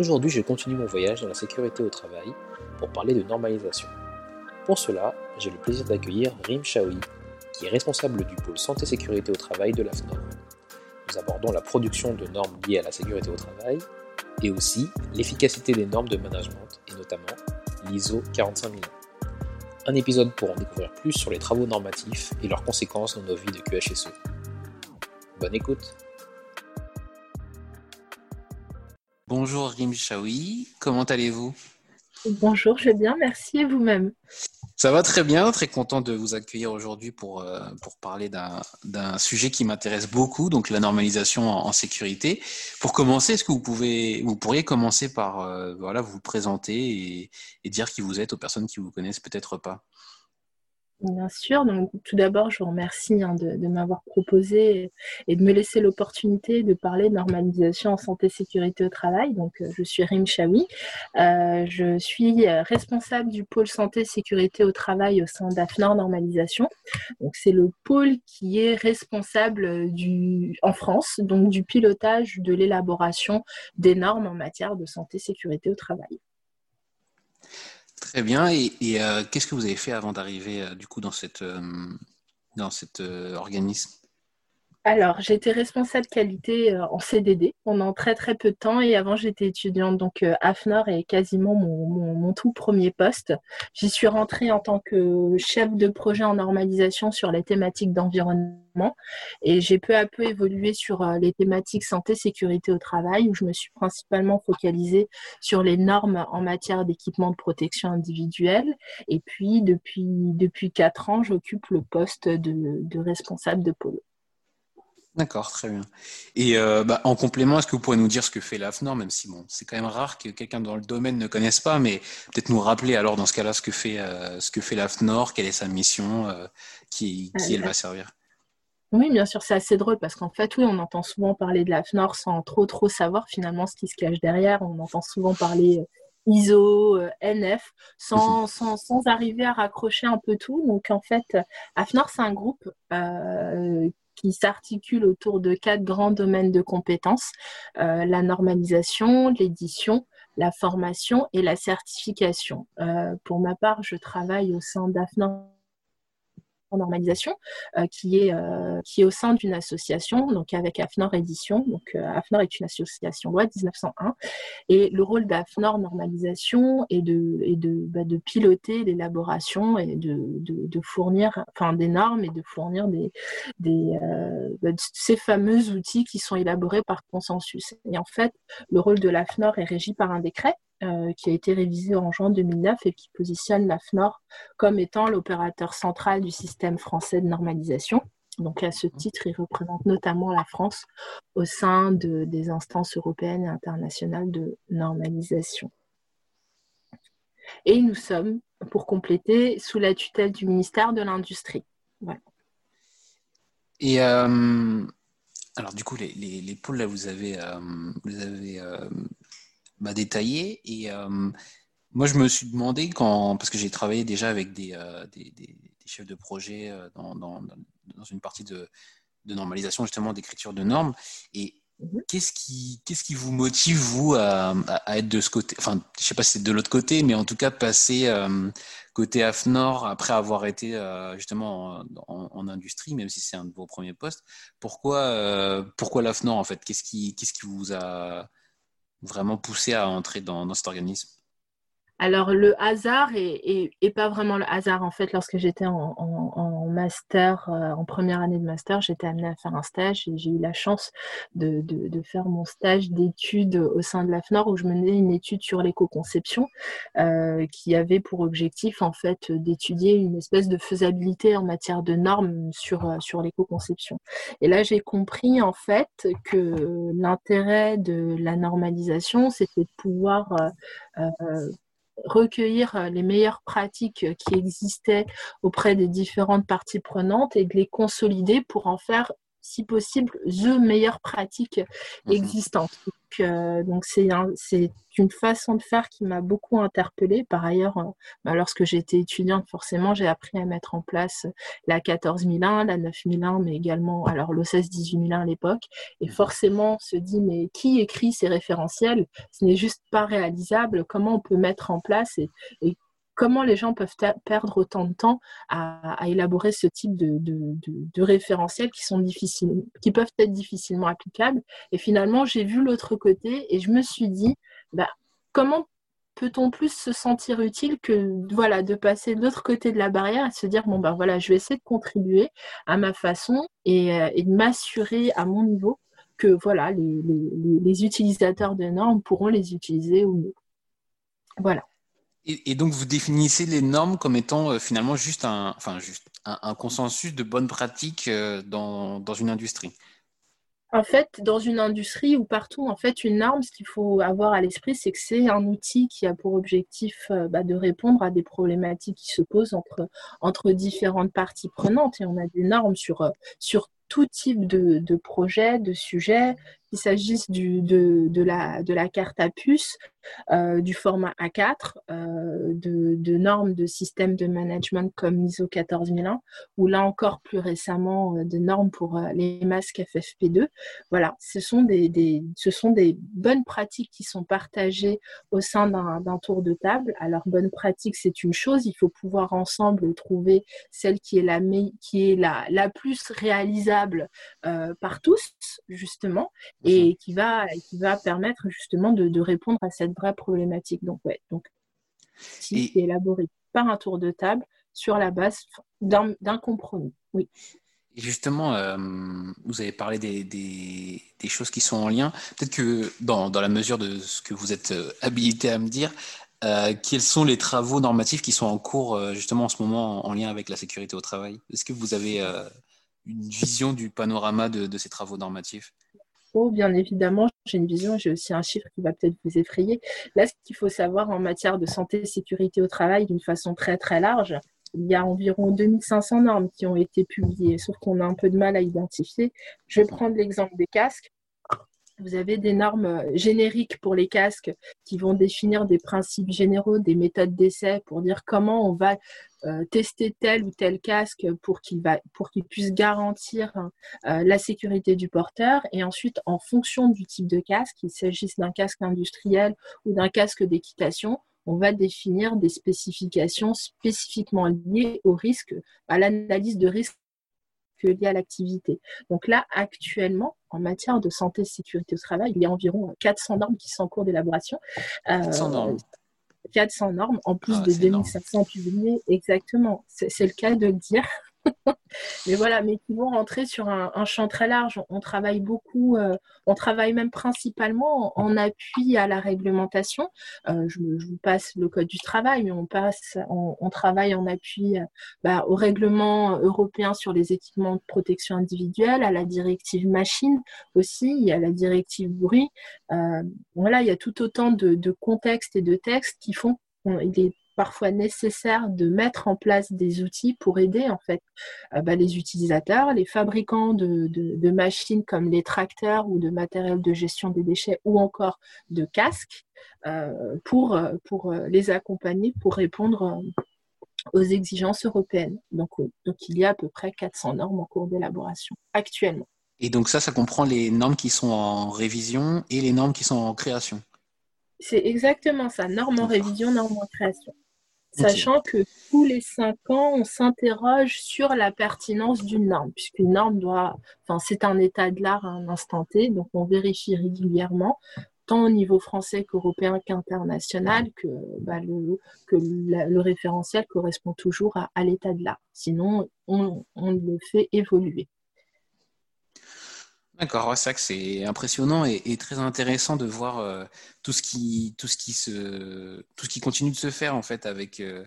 Aujourd'hui, je continue mon voyage dans la sécurité au travail pour parler de normalisation. Pour cela, j'ai le plaisir d'accueillir Rim Shaoui, qui est responsable du pôle santé-sécurité au travail de l'AFNOR. Nous abordons la production de normes liées à la sécurité au travail et aussi l'efficacité des normes de management et notamment l'ISO 45001. Un épisode pour en découvrir plus sur les travaux normatifs et leurs conséquences dans nos vies de QHSE. Bonne écoute Bonjour Rim Chaoui, comment allez-vous? Bonjour, je vais bien, merci. Et vous-même? Ça va très bien, très content de vous accueillir aujourd'hui pour, euh, pour parler d'un sujet qui m'intéresse beaucoup, donc la normalisation en, sécurité. Pour commencer, est-ce que vous, pouvez, vous pourriez commencer par euh, voilà, vous présenter et, et dire qui vous êtes aux personnes qui vous connaissent peut-être pas? Bien sûr. Donc, tout d'abord, je vous remercie hein, de, m'avoir proposé et de me laisser l'opportunité de parler de normalisation en santé sécurité au travail. Donc, euh, je suis Rim Chaoui. Euh, je suis euh, responsable du pôle santé sécurité au travail au sein d'AFNOR Normalisation. Donc, c'est le pôle qui est responsable du, en France, donc du pilotage de l'élaboration des normes en matière de santé sécurité au travail. Très bien. Et, euh, qu'est-ce que vous avez fait avant d'arriver euh, du coup dans, cette, euh, dans cet organisme? Alors, j'étais responsable qualité euh, en CDD pendant très très peu de temps et avant j'étais étudiante. Donc, euh, AFNOR est quasiment mon, tout premier poste. J'y suis rentrée en tant que chef de projet en normalisation sur les thématiques d'environnement et j'ai peu à peu évolué sur euh, les thématiques santé, sécurité au travail où je me suis principalement focalisée sur les normes en matière d'équipement de protection individuelle. Et puis, depuis, depuis quatre ans, j'occupe le poste de, de responsable de pôle. D'accord, très bien. Et euh, bah, en complément, est-ce que vous pourriez nous dire ce que fait l'AFNOR, même si bon, c'est quand même rare que quelqu'un dans le domaine ne connaisse pas, mais peut-être nous rappeler alors dans ce cas-là ce que fait, euh, ce que fait l'AFNOR, quelle est sa mission, euh, qui, qui elle va servir? Oui, bien sûr, c'est assez drôle parce qu'en fait, oui, on entend souvent parler de l'AFNOR sans trop trop savoir finalement ce qui se cache derrière. On entend souvent parler ISO, NF, sans, sans, sans, arriver à raccrocher un peu tout. Donc en fait, AFNOR, c'est un groupe qui s'articule autour de quatre grands domaines de compétences, euh, la normalisation, l'édition, la formation et la certification. Euh, pour ma part, je travaille au sein d'AFNA en normalisation, euh, qui, est, euh, qui est au sein d'une association, donc avec AFNOR Édition. Donc euh, AFNOR est une association loi 1901. Et le rôle d'AFNOR Normalisation est de, est de, bah, de piloter l'élaboration et de, de, fournir enfin, des normes et de fournir des, des, bah, ces fameux outils qui sont élaborés par consensus. Et en fait, le rôle de l'AFNOR est régi par un décret euh, qui a été révisé en juin 2009 et qui positionne l'AFNOR comme étant l'opérateur central du système français de normalisation. Donc à ce titre, il représente notamment la France au sein de, des instances européennes et internationales de normalisation. Et nous sommes, pour compléter, sous la tutelle du ministère de l'Industrie. Et euh, alors du coup, les, les, pôles, là, vous avez, euh, vous avez m'a détaillé. Et euh, moi, je me suis demandé, quand, parce que j'ai travaillé déjà avec des, euh, des, des, chefs de projet euh, dans, dans, dans, une partie de, de normalisation, justement, d'écriture de normes. Et Mhm. Qu'est-ce qui, qu'est-ce qui vous motive, vous, à, être de ce côté Enfin, je ne sais pas si c'est de l'autre côté, mais en tout cas, passer euh, côté AFNOR après avoir été justement en, industrie, même si c'est un de vos premiers postes. Pourquoi, pourquoi l'AFNOR, en fait? Qu'est-ce qui, qu'est-ce qui vous a vraiment poussé à entrer dans cet organisme alors le hasard et, pas vraiment le hasard en fait. Lorsque j'étais en, master, euh, en première année de master, j'étais amenée à faire un stage et j'ai eu la chance de, faire mon stage d'études au sein de l'AFNOR où je menais une étude sur l'éco-conception euh, qui avait pour objectif en fait d'étudier une espèce de faisabilité en matière de normes sur, euh, sur l'éco-conception. Et là j'ai compris en fait que l'intérêt de la normalisation c'était de pouvoir recueillir euh, les meilleures pratiques qui existaient auprès des différentes parties prenantes et de les consolider pour en faire si possible, the meilleures pratiques mhm. existantes. Euh, donc, c'est une façon de faire qui m'a beaucoup interpellée. Par ailleurs, euh, bah, lorsque j'étais étudiante, forcément, j'ai appris à mettre en place la 14001, la 9001, mais également alors l'OCS 18001 à l'époque. Et mhm. forcément, on se dit, mais qui écrit ces référentiels? Ce n'est juste pas réalisable. Comment on peut mettre en place et, et comment les gens peuvent perdre autant de temps à, élaborer ce type de, référentiels qui sont difficiles, qui peuvent être difficilement applicables. Et finalement, j'ai vu l'autre côté et je me suis dit, bah, comment peut-on plus se sentir utile que voilà de passer de l'autre côté de la barrière et se dire bon ben voilà je vais essayer de contribuer à ma façon et, euh, de m'assurer à mon niveau que voilà les, utilisateurs de normes pourront les utiliser ou non. Voilà. Et, donc, vous définissez les normes comme étant euh, finalement juste un, enfin, juste un, consensus de bonnes pratiques euh, dans, dans, une industrie? En fait, dans une industrie ou partout, en fait, une norme, ce qu'il faut avoir à l'esprit, c'est que c'est un outil qui a pour objectif euh, bah, de répondre à des problématiques qui se posent entre, entre différentes parties prenantes. Et on a des normes sur, sur tout type de, de projet, de sujet, qu'il s'agisse du, de, de, la, de la carte à puce, euh, du format A4, euh, de, de, normes de systèmes de management comme ISO 14001, ou là encore plus récemment euh, de normes pour les masques FFP2. Voilà, ce sont des, des, ce sont des bonnes pratiques qui sont partagées au sein d'un tour de table. Alors, bonne pratique, c'est une chose, il faut pouvoir ensemble trouver celle qui est la, qui est la, la plus réalisable euh, par tous, justement et qui va, qui va permettre justement de, de, répondre à cette vraie problématique. Donc, ouais, donc, si c'est élaboré par un tour de table sur la base d'un compromis. Oui. Et justement, euh, vous avez parlé des, des, des, choses qui sont en lien. Peut-être que dans, dans, la mesure de ce que vous êtes euh, habilité à me dire, euh, quels sont les travaux normatifs qui sont en cours justement en ce moment en, lien avec la sécurité au travail? Est-ce que vous avez euh, une vision du panorama de, de ces travaux normatifs? Bien évidemment, j'ai une vision, j'ai aussi un chiffre qui va peut-être vous effrayer. Là, ce qu'il faut savoir en matière de santé et sécurité au travail d'une façon très très large, il y a environ 2500 normes qui ont été publiées, sauf qu'on a un peu de mal à identifier. Je vais prendre l'exemple des casques. Vous avez des normes euh, génériques pour les casques qui vont définir des principes généraux, des méthodes d'essai pour dire comment on va euh, tester tel ou tel casque pour qu'il puisse garantir euh, la sécurité du porteur. Et ensuite en fonction du type de casque, qu'il s'agisse d'un casque industriel ou d'un casque d'équitation, on va définir des spécifications spécifiquement liées au risque, à l'analyse de risque lié à l'activité. Donc là, actuellement, en matière de santé et sécurité au travail, il y a environ 400 normes qui sont en cours d'élaboration. 400 normes. 400 normes, en plus ah, de 2500 publiés. Exactement, c'est le cas de le dire. mais voilà, mais qui vont rentrer sur un, champ très large. On travaille beaucoup, euh, on travaille même principalement en, appui à la réglementation. Euh, je, vous passe le code du travail, mais on passe, on, travaille en appui euh, bah, au règlement européen sur les équipements de protection individuelle, à la directive machine aussi, il y a la directive bruit. voilà, il y a tout autant de, contextes et de textes qui font est parfois nécessaire de mettre en place des outils pour aider en fait euh, bah, les utilisateurs, les fabricants de, machines comme les tracteurs ou de matériel de gestion des déchets ou encore de casques euh, pour, euh, pour les accompagner pour répondre aux exigences européennes. Donc, donc il y a à peu près 400 normes en cours d'élaboration actuellement. Et donc ça, ça comprend les normes qui sont en révision et les normes qui sont en création? C'est exactement ça, normes en révision, normes en création. Sachant que tous les cinq ans, on s'interroge sur la pertinence d'une norme, puisqu'une norme doit, enfin, c'est un état de l'art à un instant T, donc on vérifie régulièrement, tant au niveau français qu'européen qu'international, que, bah, le, que le référentiel correspond toujours à, l'état de l'art. Sinon, on, le fait évoluer. D'accord, c'est vrai que c'est impressionnant et, très intéressant de voir euh, tout ce qui tout ce qui se tout ce qui continue de se faire en fait avec euh,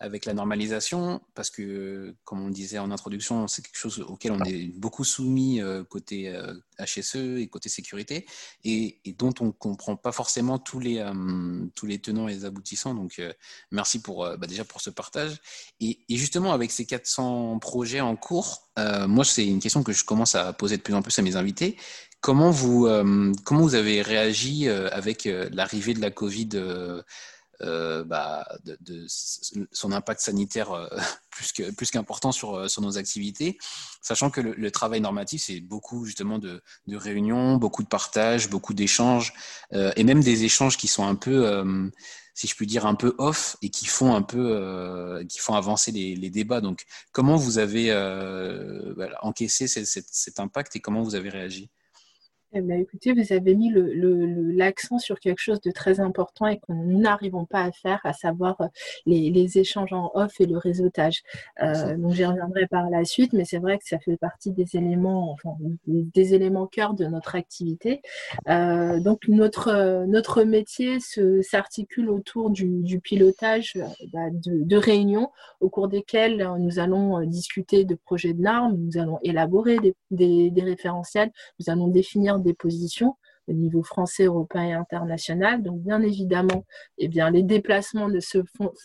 avec la normalisation, parce que, comme on disait en introduction, c'est quelque chose auquel on est beaucoup soumis euh, côté HSE et côté sécurité, et, dont on ne comprend pas forcément tous les, tous les tenants et les aboutissants. Donc, merci pour, bah, déjà pour ce partage. Et, et, justement, avec ces 400 projets en cours, moi, c'est une question que je commence à poser de plus en plus à mes invités. Comment vous, euh, comment vous avez réagi euh, avec euh, l'arrivée de la Covid, bah, de, son impact sanitaire plus, que, plus qu'important sur, sur nos activités, sachant que le, travail normatif, c'est beaucoup justement de, de, réunions, beaucoup de partages, beaucoup d'échanges, et même des échanges qui sont un peu si je puis dire, un peu off et qui font un peu, qui font avancer les, les, débats. Donc, comment vous avez encaissé cet, impact et comment vous avez réagi? Eh ben, écoutez, vous avez mis l'accent sur quelque chose de très important et que nous n'arrivons pas à faire, à savoir euh, les, échanges en off et le réseautage. Euh, donc j'y reviendrai par la suite, mais c'est vrai que ça fait partie des éléments, enfin, des éléments cœur de notre activité. Euh, donc notre notre métier s'articule autour du, pilotage bah, de, réunions au cours desquelles nous allons discuter de projets de normes, nous allons élaborer des, des référentiels, nous allons définir des positions au niveau français, européen et international. Donc, bien évidemment, eh bien, les déplacements ne se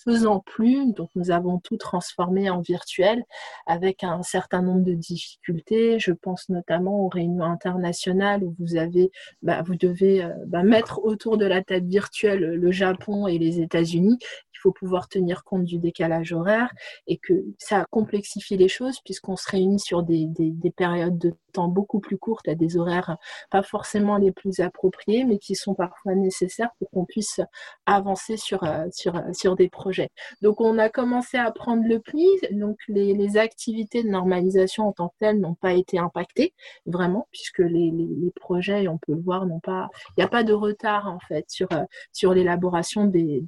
faisant plus, donc nous avons tout transformé en virtuel avec un certain nombre de difficultés. Je pense notamment aux réunions internationales où vous avez, bah, vous devez euh, bah, mettre autour de la table virtuelle le Japon et les États-Unis il faut pouvoir tenir compte du décalage horaire et que ça complexifie les choses puisqu'on se réunit sur des, des, périodes de temps beaucoup plus courtes à des horaires pas forcément les plus appropriés mais qui sont parfois nécessaires pour qu'on puisse avancer sur, euh, sur, euh, sur des projets. Donc on a commencé à prendre le pli, donc les, les activités de normalisation en tant que telles n'ont pas été impactées vraiment puisque les, les, projets, on peut le voir, n'ont pas, il n'y a pas de retard en fait sur, euh, sur l'élaboration des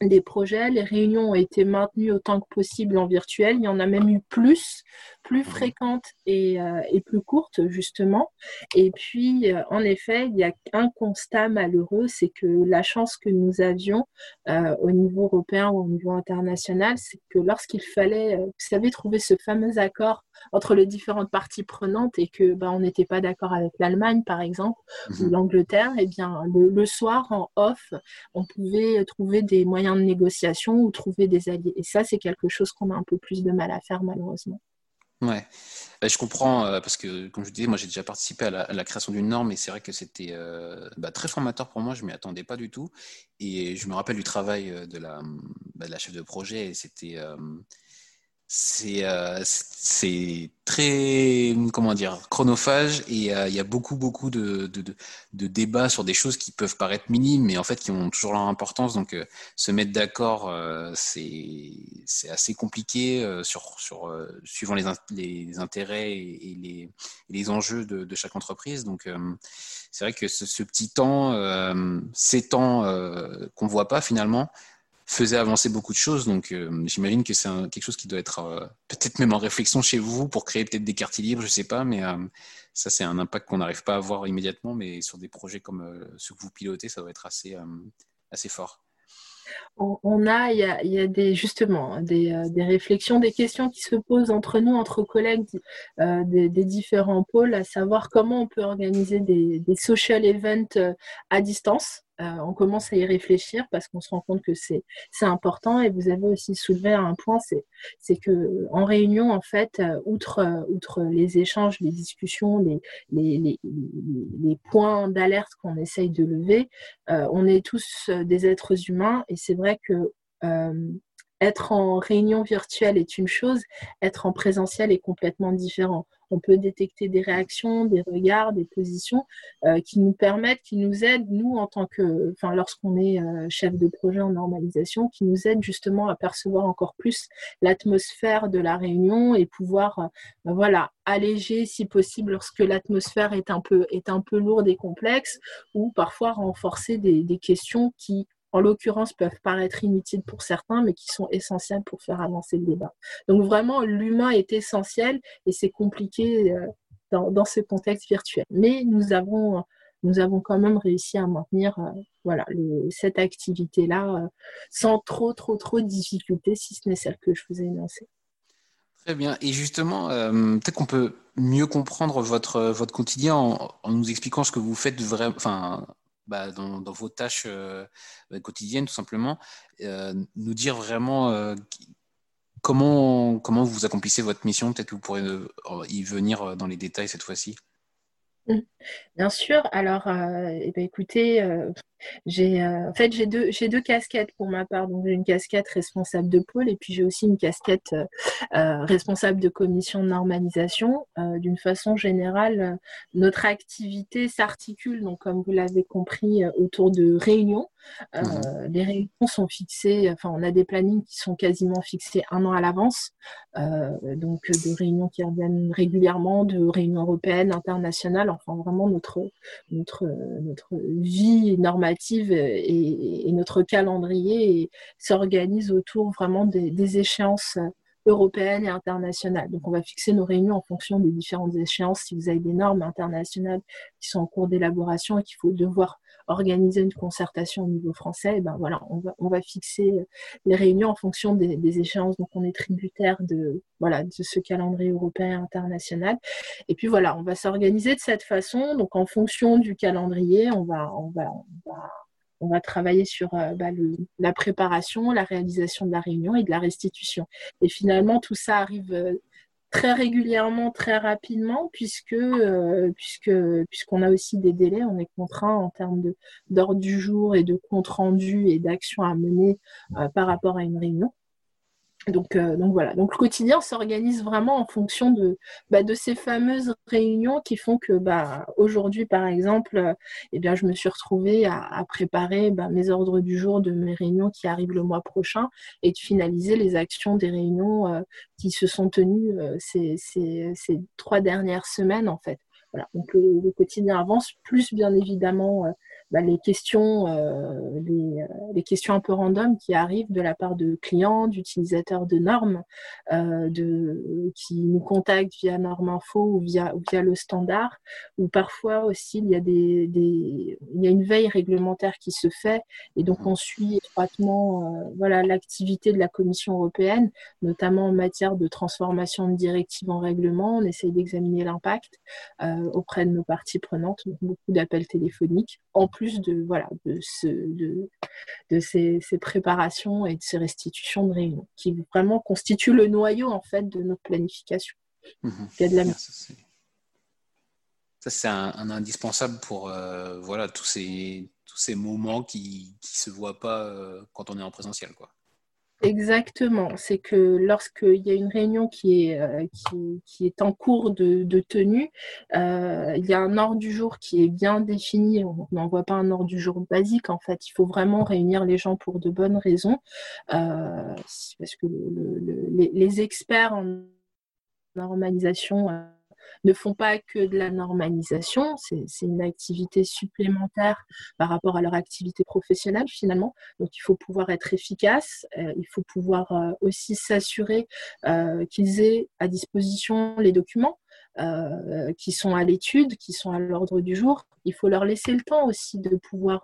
des projets. Les réunions ont été maintenues autant que possible en virtuel. Il y en a même eu plus, plus fréquentes et, euh, et plus courtes, justement. Et puis, euh, en effet, il y a un constat malheureux, c'est que la chance que nous avions euh, au niveau européen ou au niveau international, c'est que lorsqu'il fallait, vous savez, trouver ce fameux accord entre les différentes parties prenantes et que ben, on n'était pas d'accord avec l'Allemagne, par exemple, ou mhm. l'Angleterre, et eh bien, le, le soir, en off, on pouvait trouver des moyens de négociation ou trouver des alliés. Et ça, c'est quelque chose qu'on a un peu plus de mal à faire, malheureusement. Ouais, bah, je comprends euh, parce que, comme je disais, moi j'ai déjà participé à la, création d'une norme et c'est vrai que c'était euh, bah, très formateur pour moi. Je m'y attendais pas du tout et je me rappelle du travail euh, de la, bah, de la chef de projet et c'était euh, c'est très comment dire chronophage et euh, il y a beaucoup beaucoup de, de, débats sur des choses qui peuvent paraître minimes mais en fait qui ont toujours leur importance. Donc euh, se mettre d'accord c'est assez compliqué sur, sur suivant les, les intérêts et, les, les, enjeux de, chaque entreprise. Donc c'est vrai que ce, ce petit temps ces temps qu'on voit pas finalement faisait avancer beaucoup de choses. Donc, euh, j'imagine que c'est quelque chose qui doit être euh, peut-être même en réflexion chez vous pour créer peut-être des quartiers libres, je sais pas, mais euh, ça, c'est un impact qu'on n'arrive pas à voir immédiatement, mais sur des projets comme ceux que vous pilotez, ça doit être assez, assez fort. On, a, il y a, des, justement des, réflexions, des questions qui se posent entre nous, entre collègues des, différents pôles, à savoir comment on peut organiser des, des social events à distance. Euh, on commence à y réfléchir parce qu'on se rend compte que c'est important. Et vous avez aussi soulevé un point, c'est que en réunion, en fait, euh, outre, euh, outre les échanges, les discussions, les, points d'alerte qu'on essaye de lever, on est tous des êtres humains et c'est vrai que être en réunion virtuelle est une chose, être en présentiel est complètement différent. On peut détecter des réactions, des regards, des positions euh, qui nous permettent, qui nous aident, nous, en tant que, lorsqu'on est euh, chef de projet en normalisation, qui nous aident justement à percevoir encore plus l'atmosphère de la réunion et pouvoir, euh, ben voilà, alléger si possible lorsque l'atmosphère est un peu lourde et complexe, ou parfois renforcer des questions qui en l'occurrence, peuvent paraître inutiles pour certains, mais qui sont essentiels pour faire avancer le débat. Donc vraiment, l'humain est essentiel et c'est compliqué euh, dans, ce contexte virtuel. Mais nous avons, nous avons quand même réussi à maintenir euh, voilà, cette activité-là euh, sans trop, trop, trop de difficultés, si ce n'est celle que je vous ai énoncée. Très bien. Et justement, peut-être qu'on peut mieux comprendre votre, votre quotidien en, nous expliquant ce que vous faites vraiment, bah, dans, vos tâches euh, bah, quotidiennes, tout simplement, euh, nous dire vraiment euh, comment, comment vous accomplissez votre mission. Peut-être que vous pourrez y venir dans les détails cette fois-ci. Bien sûr. Alors, eh ben, écoutez, j'ai en fait j'ai deux j'ai deux casquettes pour ma part. Donc j'ai une casquette responsable de pôle et puis j'ai aussi une casquette responsable de commission de normalisation. D'une façon générale, notre activité s'articule donc comme vous l'avez compris autour de réunions. Mmh les réunions sont fixées, enfin on a des plannings qui sont quasiment fixés un an à l'avance. donc de réunions qui reviennent régulièrement, de réunions européennes, internationales enfin vraiment notre, notre, notre vie et, notre calendrier s'organise autour vraiment des, échéances européennes et internationales. Donc, on va fixer nos réunions en fonction des différentes échéances. Si vous avez des normes internationales qui sont en cours d'élaboration et qu'il faut devoir organiser une concertation au niveau français, ben voilà, on va, on va fixer les réunions en fonction des, échéances. Donc, on est tributaire de, voilà, de ce calendrier européen international. Et puis voilà, on va s'organiser de cette façon. Donc, en fonction du calendrier, on va, on va, on va on va travailler sur euh, bah, la préparation, la réalisation de la réunion et de la restitution. Et finalement, tout ça arrive euh, très régulièrement, très rapidement, puisque euh, puisque puisqu'on a aussi des délais, on est contraint en termes d'ordre du jour et de compte rendu et d'actions à mener euh, par rapport à une réunion. Donc, euh, donc voilà. Donc le quotidien s'organise vraiment en fonction de, bah, de ces fameuses réunions qui font que bah, aujourd'hui, par exemple, eh bien, je me suis retrouvée à, préparer bah, mes ordres du jour de mes réunions qui arrivent le mois prochain et de finaliser les actions des réunions euh, qui se sont tenues euh, ces, ces, ces, trois dernières semaines en fait. Voilà. Donc le, le, quotidien avance, plus bien évidemment bah, les questions, euh, euh, les, questions un peu random qui arrivent de la part de clients, d'utilisateurs de normes, euh, de, qui nous contactent via Norme Info ou via, via le standard, ou parfois aussi il y a des, il y a une veille réglementaire qui se fait et donc on suit étroitement voilà l'activité de la Commission européenne, notamment en matière de transformation de directives en règlement. On essaye d'examiner l'impact auprès de nos parties prenantes, donc beaucoup d'appels téléphoniques. En plus de, voilà, de, ce, de, de ces, préparations et de ces restitutions de réunions, qui vraiment constituent le noyau en fait de notre planification. Mhm. de la... Ça, c'est un, indispensable pour euh, voilà, tous, ces, tous ces moments qui ne se voient pas euh, quand on est en présentiel. Quoi. Exactement. C'est que lorsqu'il y a une réunion qui est, euh, qui, est en cours de, tenue, euh, il y a un ordre du jour qui est bien défini. On n'envoie pas un ordre du jour basique. En fait, il faut vraiment réunir les gens pour de bonnes raisons. Euh, parce que les, les, experts en normalisation ne font pas que de la normalisation, c'est une activité supplémentaire par rapport à leur activité professionnelle finalement. Donc il faut pouvoir être efficace, euh, il faut pouvoir euh, aussi s'assurer euh, qu'ils aient à disposition les documents. qui sont à l'étude, qui sont à l'ordre du jour. Il faut leur laisser le temps aussi de pouvoir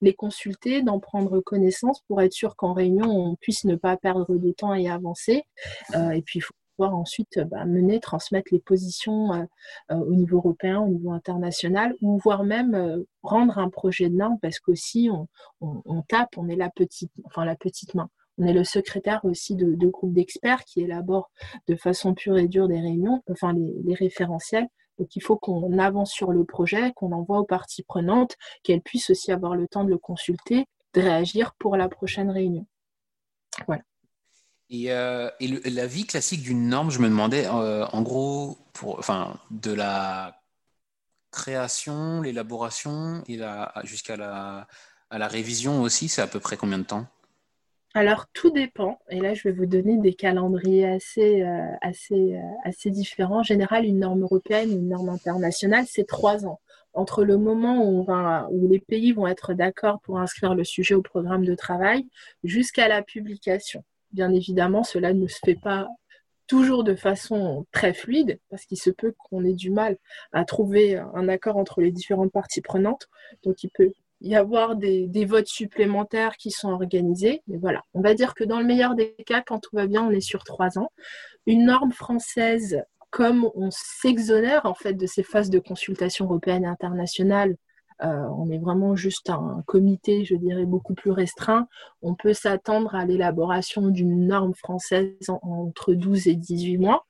les consulter, d'en prendre connaissance pour être sûr qu'en réunion, on puisse ne pas perdre de temps et avancer. et puis, il faut ensuite bah, mener, transmettre les positions euh, euh, au niveau européen, au niveau international, ou voire même euh, rendre un projet de norme, parce qu'aussi on, on, tape, on est la petite, enfin la petite main. On est le secrétaire aussi de, groupes d'experts qui élaborent de façon pure et dure des réunions, enfin les, les référentiels. Donc il faut qu'on avance sur le projet, qu'on envoie aux parties prenantes, qu'elles puissent aussi avoir le temps de le consulter, de réagir pour la prochaine réunion. Voilà. Et, la vie classique d'une norme, je me demandais, en gros, pour, enfin, de la création, l'élaboration et jusqu'à la, à la révision aussi, c'est à peu près combien de temps? Alors, tout dépend. Et là, je vais vous donner des calendriers assez, euh, assez, euh, assez différents. En général, une norme européenne, une norme internationale, c'est trois ans. Entre le moment où, on va, où les pays vont être d'accord pour inscrire le sujet au programme de travail jusqu'à la publication. Bien évidemment, cela ne se fait pas toujours de façon très fluide, parce qu'il se peut qu'on ait du mal à trouver un accord entre les différentes parties prenantes. Donc, il peut y avoir des, votes supplémentaires qui sont organisés. Mais voilà, on va dire que dans le meilleur des cas, quand tout va bien, on est sur trois ans. Une norme française, comme on s'exonère en fait de ces phases de consultation européenne et internationale, on est vraiment juste un comité, je dirais, beaucoup plus restreint. On peut s'attendre à l'élaboration d'une norme française entre 12 et 18 mois.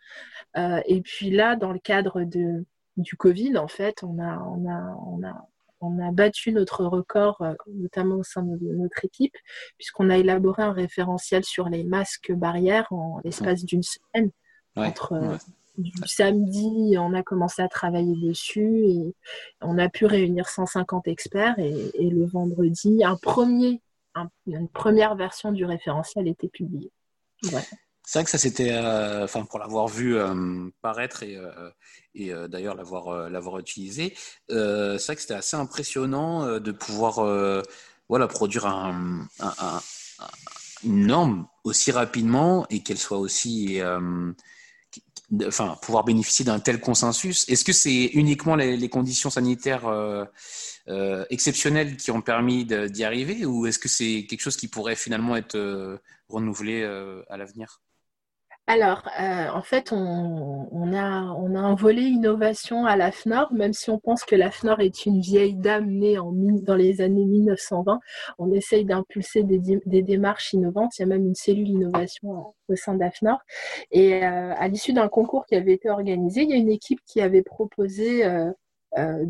Euh, et puis là, dans le cadre de, du Covid, en fait, on a, on a, on a on a battu notre record, euh, notamment au sein de notre équipe, puisqu'on a élaboré un référentiel sur les masques barrières en l'espace d'une semaine. Entre euh, du samedi, on a commencé à travailler dessus et on a pu réunir 150 experts et, le vendredi, un premier, une première version du référentiel était publiée. C'est vrai que ça c'était, euh, enfin pour l'avoir vu euh, paraître et, euh, et d'ailleurs l'avoir l'avoir utilisé, c'est vrai que c'était assez impressionnant de pouvoir voilà produire un, une norme aussi rapidement et qu'elle soit aussi enfin pouvoir bénéficier d'un tel consensus. Est-ce que c'est uniquement les, les, conditions sanitaires exceptionnelles qui ont permis d'y arriver ou est-ce que c'est quelque chose qui pourrait finalement être renouvelé à l'avenir? Alors, euh, en fait, on, a, on a un volet innovation à l'AFNOR, même si on pense que l'AFNOR est une vieille dame née en, dans les années 1920. On essaye d'impulser des, démarches innovantes. Il y a même une cellule innovation au sein d'AFNOR. Et euh, à l'issue d'un concours qui avait été organisé, il y a une équipe qui avait proposé euh,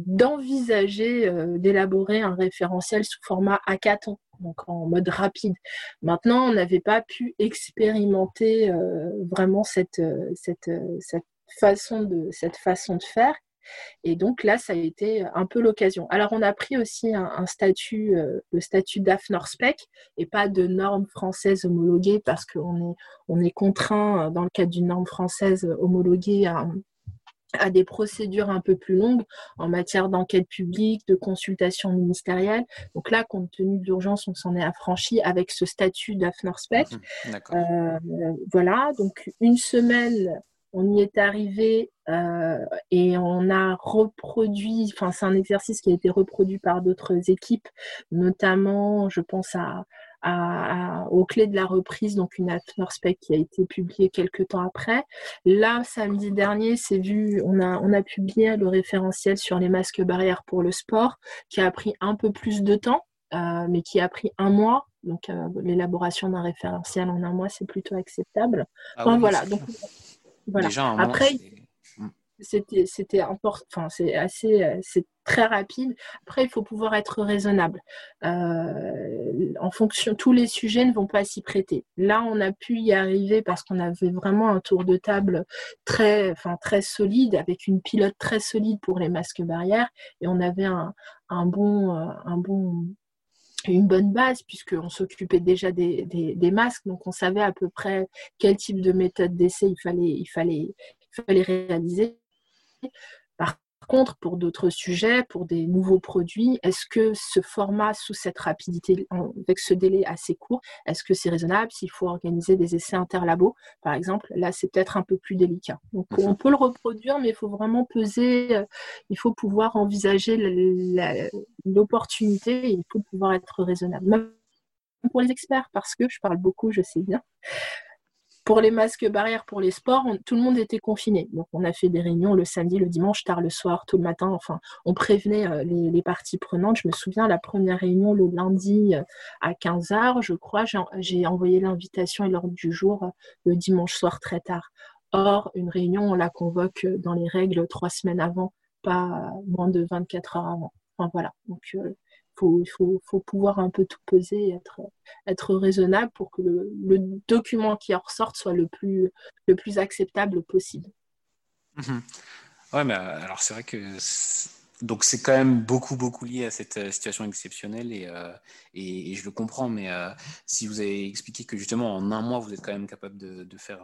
d'envisager d'élaborer un référentiel sous format hackathon donc en mode rapide. Maintenant, on n'avait pas pu expérimenter euh, vraiment cette, euh, euh, cette, façon de, cette façon de faire. Et donc là, ça a été un peu l'occasion. Alors, on a pris aussi un, statut, le statut d'AFNORSPEC et pas de norme française homologuée parce qu'on est, on est contraint, dans le cadre d'une norme française homologuée, à, à des procédures un peu plus longues en matière d'enquête publique, de consultation ministérielle. Donc là, compte tenu de l'urgence, on s'en est affranchi avec ce statut d'AFNORSPEC. Mmh, euh, voilà, donc une semaine, on y est arrivé euh, et on a reproduit, enfin c'est un exercice qui a été reproduit par d'autres équipes, notamment je pense à, aux clés de la reprise, donc une spec qui a été publiée quelques temps après. Là, samedi dernier, c'est vu, on a, on a publié le référentiel sur les masques barrières pour le sport, qui a pris un peu plus de temps, euh, mais qui a pris un mois. Donc, euh, l'élaboration d'un référentiel en un mois, c'est plutôt acceptable. Ah voilà. Donc, voilà. Après, c'était c'est assez euh, c'est très rapide. Après il faut pouvoir être raisonnable. Euh, en fonction tous les sujets ne vont pas s'y prêter. Là on a pu y arriver parce qu'on avait vraiment un tour de table très enfin très solide avec une pilote très solide pour les masques barrières. Et on avait un, un bon euh, un bon une bonne base puisqu'on s'occupait déjà des, des, des, masques, donc on savait à peu près quel type de méthode d'essai il fallait, il, fallait, il fallait réaliser. Par contre, pour d'autres sujets, pour des nouveaux produits, est-ce que ce format sous cette rapidité, avec ce délai assez court, est-ce que c'est raisonnable s'il faut organiser des essais interlabos, par exemple Là, c'est peut-être un peu plus délicat. Donc, on peut le reproduire, mais il faut vraiment peser, euh, il faut pouvoir envisager l'opportunité, il faut pouvoir être raisonnable. Même pour les experts, parce que je parle beaucoup, je sais bien. Pour les masques barrières pour les sports, tout le monde était confiné. Donc on a fait des réunions le samedi, le dimanche, tard le soir, tout le matin. Enfin, on prévenait euh, les, parties prenantes. Je me souviens, la première réunion le lundi euh, à 15h, je crois, j'ai envoyé l'invitation et l'ordre du jour euh, le dimanche soir très tard. Or, une réunion, on la convoque dans les règles trois semaines avant, pas moins de 24 heures avant. Enfin voilà. Donc, il faut, pouvoir un peu tout peser, être, raisonnable pour que le, document qui en ressorte soit le plus, le plus acceptable possible. Mmh. Ouais, mais alors c'est vrai que donc c'est quand même beaucoup beaucoup lié à cette euh, situation exceptionnelle et, euh, et, je le comprends. Mais euh, si vous avez expliqué que justement en un mois vous êtes quand même capable de, de faire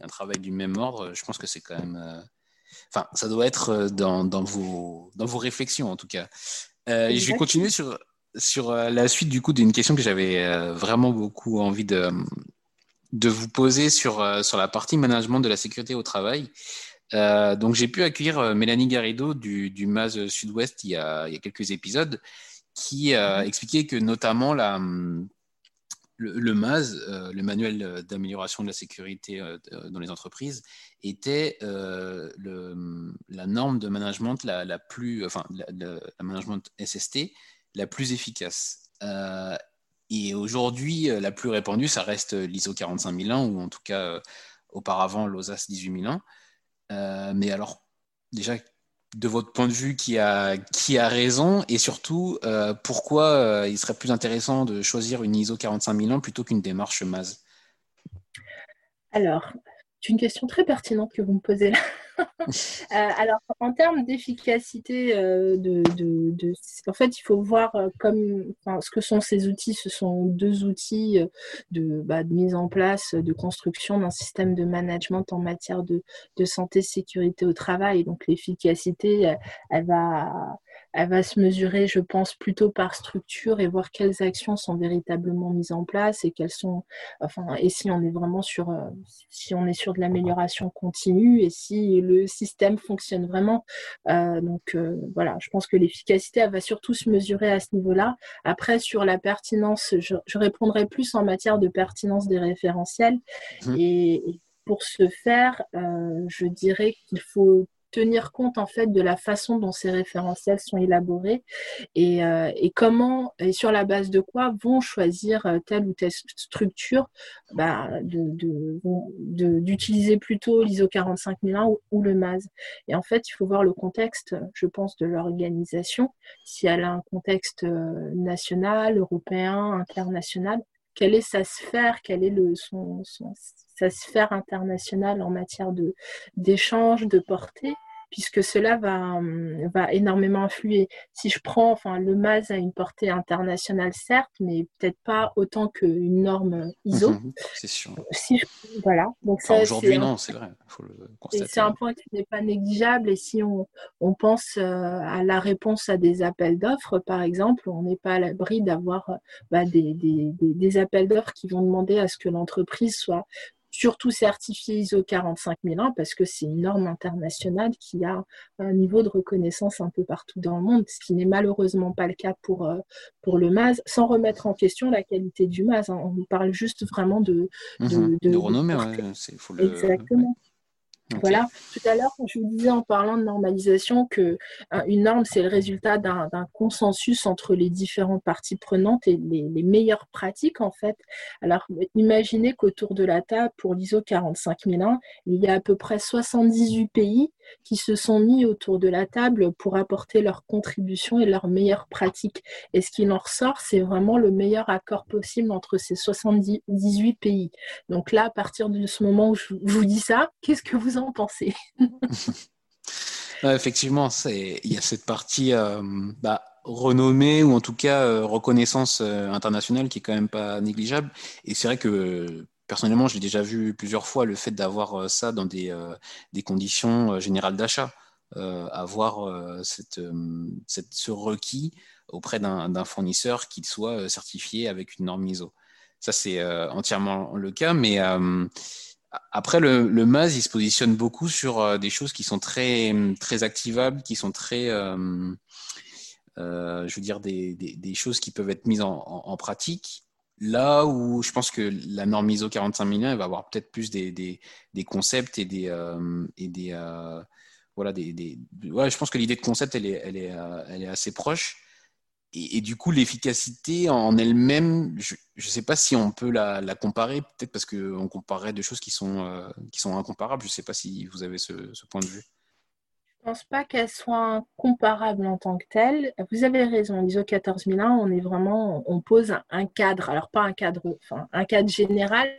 un travail du même ordre, je pense que c'est quand même, enfin ça doit être dans, dans, vos dans vos réflexions en tout cas. Je vais continuer sur sur la suite du coup d'une question que j'avais vraiment beaucoup envie de de vous poser sur sur la partie management de la sécurité au travail. Euh, donc j'ai pu accueillir euh, Mélanie Garrido du, du MAS Sud-Ouest il, y a, il y a quelques épisodes qui mhm. expliqué que notamment la, le, MAS, euh, le manuel d'amélioration de la sécurité dans les entreprises, était la norme de management la, la plus, enfin la, management SST la plus efficace. et aujourd'hui, la plus répandue, ça reste l'ISO 45001 ou en tout cas auparavant l'OSAS 18001. Euh, mais alors, déjà, de votre point de vue, qui a, qui a raison et surtout, euh, pourquoi euh, il serait plus intéressant de choisir une ISO 45001 plutôt qu'une démarche MAS Alors, c'est une question très pertinente que vous me posez là. Euh, alors, en termes d'efficacité, euh, en fait, il faut voir euh, comme, ce que sont ces outils. Ce sont deux outils de, bah, de mise en place, de construction d'un système de management en matière de, de santé, sécurité au travail. Donc, l'efficacité, elle va elle va se mesurer, je pense, plutôt par structure et voir quelles actions sont véritablement mises en place et quelles sont, enfin, et si on est vraiment sur, si on est sur de l'amélioration continue et si le système fonctionne vraiment. Euh, donc euh, voilà, je pense que l'efficacité, elle va surtout se mesurer à ce niveau-là. Après, sur la pertinence, je, répondrai plus en matière de pertinence des référentiels mmh. et, pour ce faire, je dirais qu'il faut tenir compte en fait de la façon dont ces référentiels sont élaborés et, euh, et comment et sur la base de quoi vont choisir euh, telle ou telle structure bah, d'utiliser de, de, plutôt l'ISO 45001 ou, ou, le MAS. Et en fait, il faut voir le contexte, je pense, de l'organisation, si elle a un contexte euh, national, européen, international, quelle est sa sphère, quelle est le, son, son, sa sphère internationale en matière de, d'échange, de portée puisque cela va, hum, va énormément influer. Si je prends, enfin, le MAS a une portée internationale, certes, mais peut-être pas autant qu'une norme ISO. Mhm, c'est sûr. Si voilà. Donc aujourd'hui, non, c'est vrai. C'est un point qui n'est pas négligeable. Et si on, on pense euh, à la réponse à des appels d'offres, par exemple, on n'est pas à l'abri d'avoir bah, des, des, des appels d'offres qui vont demander à ce que l'entreprise soit surtout certifié ISO 45001 parce que c'est une norme internationale qui a un niveau de reconnaissance un peu partout dans le monde, ce qui n'est malheureusement pas le cas pour, euh, pour le MAS, sans remettre en question la qualité du MAS. Hein. On parle juste vraiment de... De, mhm. de, renommée, Exactement. Voilà, tout à l'heure, je vous disais en parlant de normalisation que euh, une norme, c'est le résultat d'un consensus entre les différentes parties prenantes et les, meilleures pratiques, en fait. Alors, imaginez qu'autour de la table, pour l'ISO 45001, il y a à peu près 78 pays qui se sont mis autour de la table pour apporter leur contribution et leurs meilleures pratiques. Et ce qu'il en ressort, c'est vraiment le meilleur accord possible entre ces 78 pays. Donc là, à partir de ce moment où je vous dis ça, qu'est-ce que vous en pensez Effectivement, il y a cette partie euh, bah, renommée ou en tout cas euh, reconnaissance euh, internationale qui est quand même pas négligeable. Et c'est vrai que personnellement, j'ai déjà vu plusieurs fois le fait d'avoir ça dans des, conditions générales d'achat, avoir ce requis auprès d'un fournisseur qu'il soit certifié avec une norme ISO. Ça, c'est entièrement le cas, mais après, le, le, MAS, il se positionne beaucoup sur euh, des choses qui sont très, très activables, qui sont très, euh, euh, je veux dire, des, des, des, choses qui peuvent être mises en, en, pratique. Là où je pense que la norme ISO 45001 elle va avoir peut-être plus des, des, concepts et des, euh, et des voilà, des, ouais, je pense que l'idée de concept, elle est, elle est, elle est assez proche et, du coup, l'efficacité en elle-même, je ne sais pas si on peut la, comparer, peut-être parce qu'on comparerait des choses qui sont, euh, qui sont incomparables. Je ne sais pas si vous avez ce, point de vue. Je pense pas qu'elle soit comparable en tant que telle. Vous avez raison, l'ISO 14001, on est vraiment, on pose un cadre, alors pas un cadre, enfin un cadre général,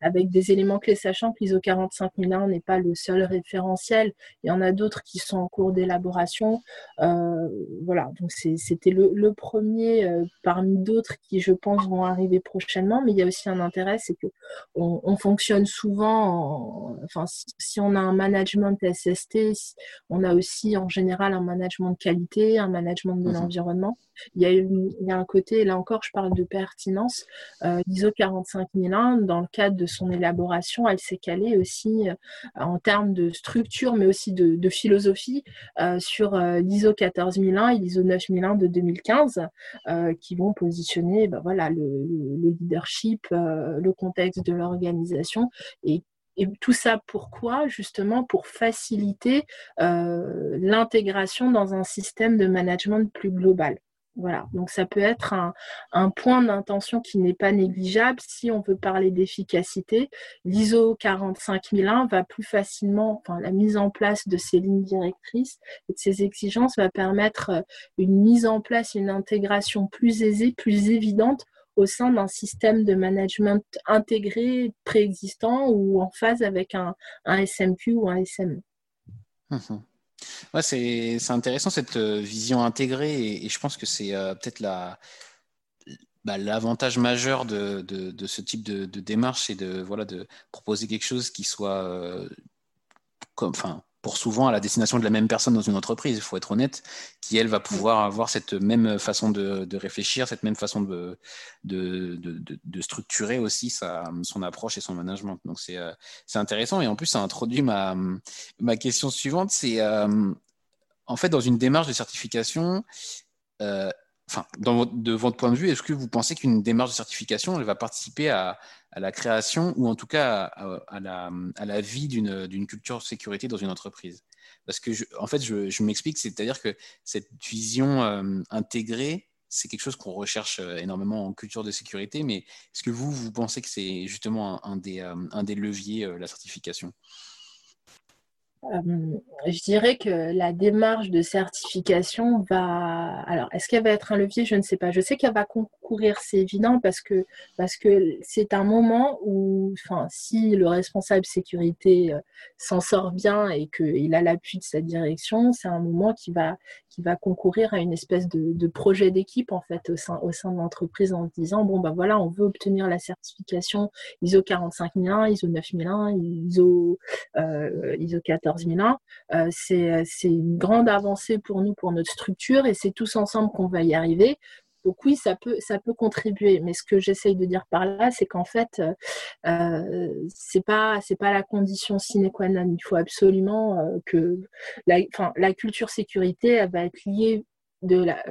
avec des, éléments clés, sachant que l'ISO 45001 n'est pas le seul référentiel. Il y en a d'autres qui sont en cours d'élaboration. Euh, voilà, donc c'était le, premier euh, parmi d'autres qui, je pense, vont arriver prochainement. Mais il y a aussi un intérêt, c'est que on, fonctionne souvent, enfin, si, on a un management SST, on a aussi en général un management de qualité, un management de mhm. l'environnement. Il y, a il y, a un côté, là encore, je parle de pertinence. Euh, L'ISO 45001, dans le cadre de son élaboration, elle s'est calée aussi euh, en termes de structure, mais aussi de, philosophie euh, sur euh, l'ISO 14001 et l'ISO 9001 de 2015, qui vont positionner ben voilà, le, leadership, le contexte de l'organisation et et tout ça pourquoi? Justement pour faciliter l'intégration dans un système de management plus global. Voilà, donc ça peut être un, point d'intention qui n'est pas négligeable si on veut parler d'efficacité. L'ISO 45001 va plus facilement, la mise en place de ces lignes directrices et de ces exigences va permettre euh, une mise en place, une intégration plus aisée, plus évidente au sein d'un système de management intégré, préexistant ou en phase avec un, SMQ ou un SME. Ouais, c'est intéressant cette euh, vision intégrée et, je pense que c'est euh, peut-être la, bah, l'avantage majeur de, de, ce type de, démarche, c'est de, voilà, de proposer quelque chose qui soit euh, comme, enfin, pour souvent à la destination de la même personne dans une entreprise, il faut être honnête, qui elle va pouvoir avoir cette même façon de, réfléchir, cette même façon de, de, structurer aussi sa, son approche et son management. Donc c'est euh, intéressant et en plus ça introduit ma, ma question suivante, c'est euh, en fait dans une démarche de certification, euh, enfin, de votre point de vue, est-ce que vous pensez qu'une démarche de certification, va participer à, la création ou en tout cas à, la, vie d'une culture sécurité dans une entreprise? Parce que, en fait, je, m'explique, c'est-à-dire que cette vision euh, intégrée, c'est quelque chose qu'on recherche euh, énormément en culture de sécurité, mais est-ce que vous, vous pensez que c'est justement un, euh, un des leviers, la certification? Euh, je dirais que la démarche de certification va. Alors, est-ce qu'elle va être un levier? Je ne sais pas. Je sais qu'elle va concourir, c'est évident, parce que parce que c'est un moment où, enfin, si le responsable sécurité euh, s'en sort bien et qu'il a l'appui de sa direction, c'est un moment qui va qui va concourir à une espèce de, projet d'équipe en fait au sein au sein de l'entreprise en se disant bon ben voilà, on veut obtenir la certification ISO 45001, ISO 9001, ISO euh, ISO 14 14001. Euh, c'est une grande avancée pour nous, pour notre structure, et c'est tous ensemble qu'on va y arriver. Donc oui, ça peut, ça peut contribuer. Mais ce que j'essaye de dire par là, c'est qu'en fait, euh, euh c'est pas, pas la condition sine qua non. Il faut absolument euh, que la, la culture sécurité, elle va être liée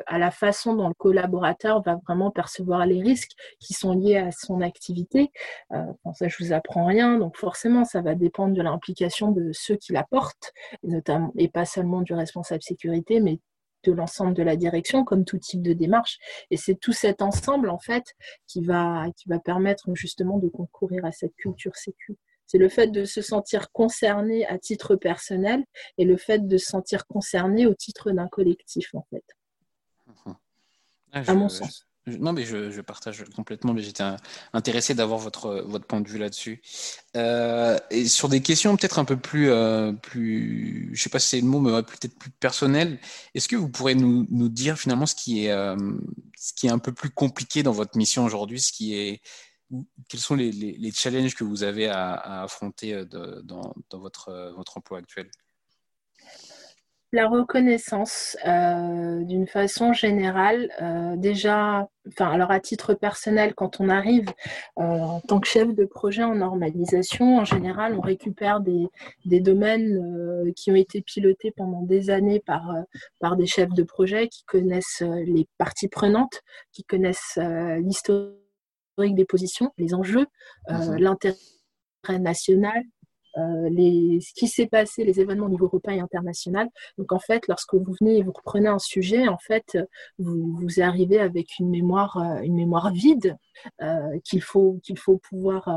à la façon dont le collaborateur va vraiment percevoir les risques qui sont liés à son activité. Euh, ça, je vous apprends rien, donc forcément, ça va dépendre de l'implication de ceux qui la portent, notamment, et pas seulement du responsable sécurité, mais de l'ensemble de la direction, comme tout type de démarche. Et c'est tout cet ensemble, en fait, qui va, qui va permettre justement de concourir à cette culture sécu. C'est le fait de se sentir concerné à titre personnel et le fait de se sentir concerné au titre d'un collectif, en fait. Ah, à mon sens. non, mais je, partage complètement, mais j'étais intéressé d'avoir votre, votre point de vue là-dessus. Euh, et sur des questions peut-être un peu plus, euh, plus, je sais pas si c'est le mot, mais peut-être plus personnel, est-ce que vous pourrez nous, nous, dire finalement ce qui, est, euh, ce qui est un peu plus compliqué dans votre mission aujourd'hui, ce qui est, quels sont les, les, challenges que vous avez à, à affronter dans, dans votre, votre emploi actuel? La reconnaissance, euh, d'une façon générale, euh, déjà, enfin, alors à titre personnel, quand on arrive euh, en tant que chef de projet en normalisation, en général, on récupère des, des domaines qui ont été pilotés pendant des années par, par des chefs de projet qui connaissent les parties prenantes, qui connaissent l'historique des positions, les enjeux, mmh l'intérêt national, les, ce qui s'est passé, les événements au niveau européen et international. Donc en fait, lorsque vous venez et vous reprenez un sujet, en fait, vous, vous arrivez avec une mémoire, euh, une mémoire vide euh, qu'il faut, qu'il faut pouvoir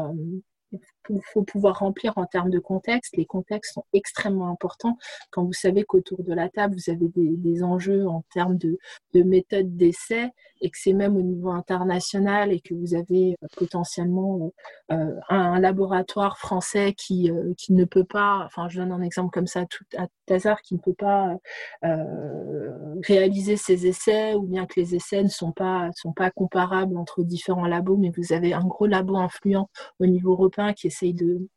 il faut pouvoir remplir en termes de contexte. Les contextes sont extrêmement importants. Quand vous savez qu'autour de la table, vous avez des, enjeux en termes de, de méthode d'essai et que c'est même au niveau international et que vous avez euh, potentiellement euh, un, laboratoire français qui, euh, qui ne peut pas, enfin je donne un exemple comme ça à tout hasard, qui ne peut pas réaliser ses essais ou bien que les essais ne sont pas, sont pas comparables entre différents labos, mais vous avez un gros labo influent au niveau européen qui essaye de,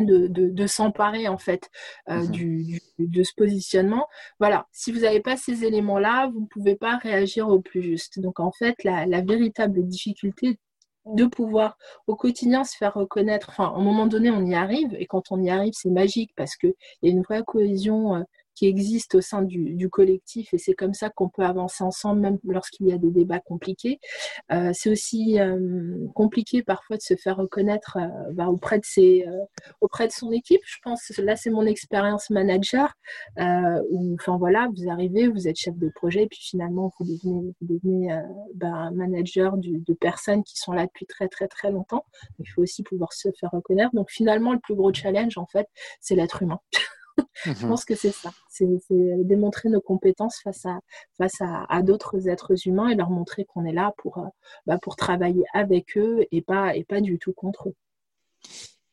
de, de, s'emparer en fait euh, mhm. du, de ce positionnement. Voilà, si vous n'avez pas ces éléments-là, vous ne pouvez pas réagir au plus juste. Donc en fait, la, la, véritable difficulté de pouvoir au quotidien se faire reconnaître, enfin, à un moment donné, on y arrive, et quand on y arrive, c'est magique parce qu'il y a une vraie cohésion euh, qui existe au sein du, collectif et c'est comme ça qu'on peut avancer ensemble même lorsqu'il y a des débats compliqués. Euh, c'est aussi euh, compliqué parfois de se faire reconnaître euh, bah, auprès, de ses, auprès de son équipe. Je pense là c'est mon expérience manager où enfin voilà vous arrivez, vous êtes chef de projet et puis finalement vous devenez, vous devenez bah, manager de personnes qui sont là depuis très très très longtemps. Il faut aussi pouvoir se faire reconnaître. Donc finalement le plus gros challenge en fait c'est l'être humain. Je mhm. pense que c'est ça. C'est démontrer nos compétences face à, face à, d'autres êtres humains et leur montrer qu'on est là pour, euh, bah, pour travailler avec eux et pas, et pas du tout contre eux.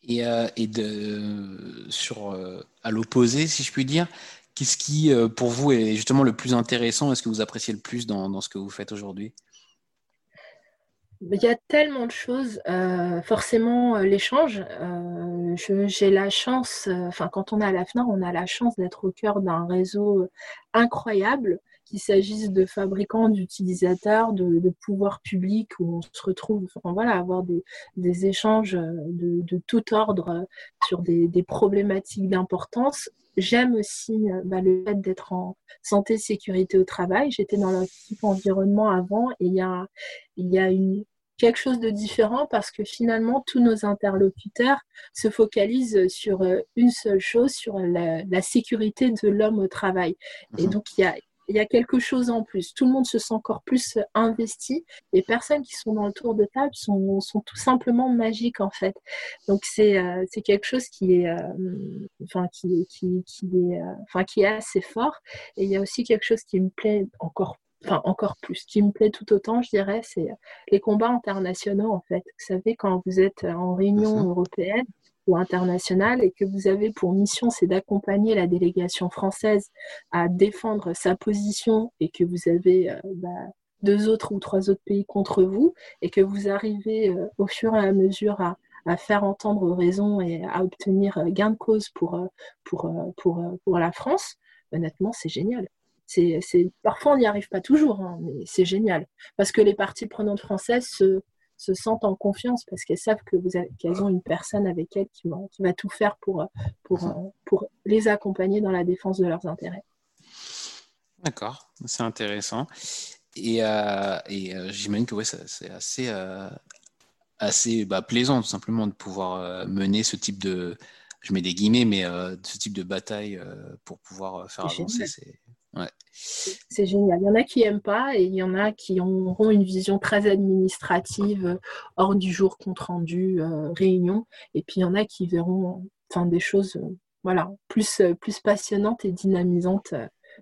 Et, euh, et de, sur, euh, à l'opposé, si je puis dire, qu'est-ce qui, pour vous, est justement le plus intéressant Est-ce que vous appréciez le plus dans, dans ce que vous faites aujourd'hui? Il y a tellement de choses. Euh, forcément, euh, l'échange. Euh, j'ai la chance, enfin, quand on est à la on a la chance d'être au cœur d'un réseau incroyable, qu'il s'agisse de fabricants, d'utilisateurs, de, de pouvoirs publics, où on se retrouve, enfin, voilà, avoir des, des échanges de, de, tout ordre sur des, des problématiques d'importance. J'aime aussi bah, le fait d'être en santé sécurité au travail. J'étais dans l'équipe environnement avant et il y a, y a une, quelque chose de différent parce que finalement, tous nos interlocuteurs se focalisent sur euh, une seule chose, sur la, sécurité de l'homme au travail. Et mhm. donc, il y a, il y a quelque chose en plus. Tout le monde se sent encore plus investi. Les personnes qui sont dans le tour de table sont, sont tout simplement magiques en fait. Donc c'est euh, quelque chose qui est, euh, enfin, qui, qui, qui, est, enfin, qui est assez fort. Et il y a aussi quelque chose qui me plaît encore enfin encore plus. Ce qui me plaît tout autant, je dirais, c'est les combats internationaux en fait. Vous savez, quand vous êtes en réunion européenne ou internationale et que vous avez pour mission, c'est d'accompagner la délégation française à défendre sa position et que vous avez euh, bah, deux autres ou trois autres pays contre vous et que vous arrivez euh, au fur et à mesure à, à faire entendre raison et à obtenir euh, gain de cause pour, pour, pour, pour la France, honnêtement, c'est génial c'est, parfois on n'y arrive pas toujours, hein, mais c'est génial. Parce que les parties prenantes françaises se, se sentent en confiance parce qu'elles savent que vous qu'elles ont une personne avec elles qui va, qui va tout faire pour, pour, mhm. pour les accompagner dans la défense de leurs intérêts. D'accord, c'est intéressant. Et, euh, et euh, j'imagine que ouais, c'est assez, euh, assez bah, plaisant tout simplement de pouvoir mener ce type de, je mets des guillemets, mais ce type de bataille pour pouvoir faire avancer. C'est, c'est génial. Il y en a qui n'aiment pas et il y en a qui auront une vision très administrative, euh, hors du jour, compte rendu, euh, réunion. Et puis il y en a qui verront enfin, des choses euh, voilà, plus, plus passionnantes et dynamisantes.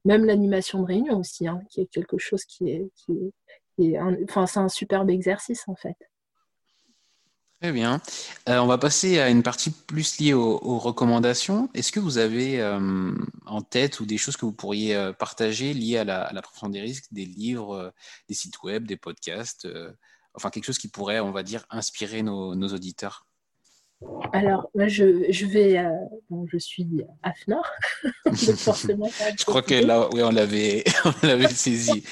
même l'animation de réunion aussi, hein, qui est quelque chose qui est, qui est, enfin, c'est un superbe exercice en fait. Très bien. Euh, on va passer à une partie plus liée aux, recommandations. Est-ce que vous avez euh, en tête ou des choses que vous pourriez euh, partager liées à la, prévention des risques, des livres, des sites web, des podcasts, enfin quelque chose qui pourrait, on va dire, inspirer nos, auditeurs? Alors, moi, je, je vais. bon, je suis AFNOR, forcément. je crois que là, oui, on l'avait, saisi.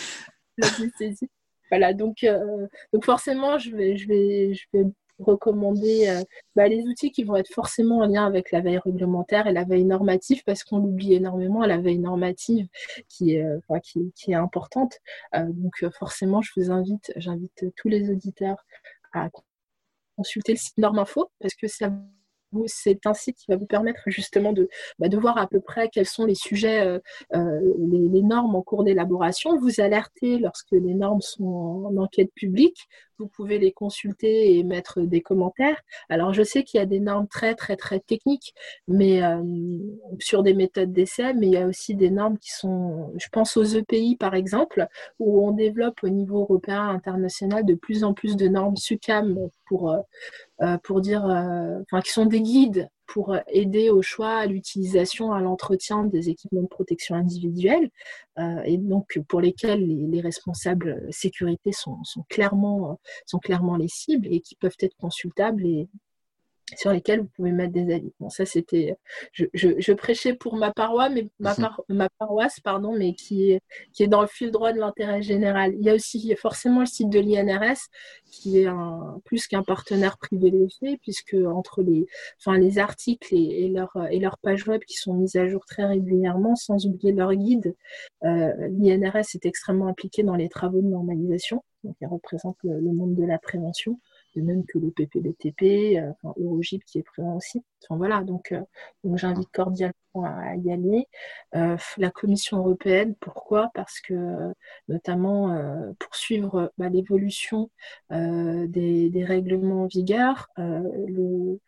saisi. Voilà, donc, donc forcément, je vais, je vais, je vais recommander euh, bah, les outils qui vont être forcément en lien avec la veille réglementaire et la veille normative parce qu'on l'oublie énormément, la veille normative qui est, euh, qui, est importante. Euh, donc forcément, je vous invite, j'invite tous les auditeurs à consulter le site Norminfo parce que c'est un site qui va vous permettre justement de, bah, de voir à peu près quels sont les sujets, euh, les, normes en cours d'élaboration, vous alerter lorsque les normes sont en, enquête publique, vous pouvez les consulter et mettre des commentaires. Alors, je sais qu'il y a des normes très, très, très techniques, mais euh, sur des méthodes d'essai, mais il y a aussi des normes qui sont, je pense aux EPI par exemple, où on développe au niveau européen, international, de plus en plus de normes SUCAM pour, euh, euh, pour dire, enfin, qui sont des guides pour aider au choix, à l'utilisation, à l'entretien des équipements de protection individuelle, euh, et donc pour lesquels les, responsables sécurité sont, clairement, sont clairement les cibles et qui peuvent être consultables et, sur lesquels vous pouvez mettre des avis. Bon, ça c'était, je, je, prêchais pour ma paroisse, mais ma, mhm. ma, paroisse, pardon, mais qui est, qui est dans le fil droit de l'intérêt général. Il y a aussi forcément le site de l'INRS qui est un, plus qu'un partenaire privilégié, puisque entre les, enfin, les articles et, et leurs et pages web qui sont mises à jour très régulièrement, sans oublier leur guide, euh, l'INRS est extrêmement impliqué dans les travaux de normalisation. Donc, il représente le monde de la prévention de même que le PPBTP, euh, enfin, qui est présent aussi. Enfin, voilà, donc, euh, donc j'invite cordialement à y aller. Euh, la Commission européenne, pourquoi? Parce que notamment pour suivre bah, l'évolution des, des, règlements en vigueur, le...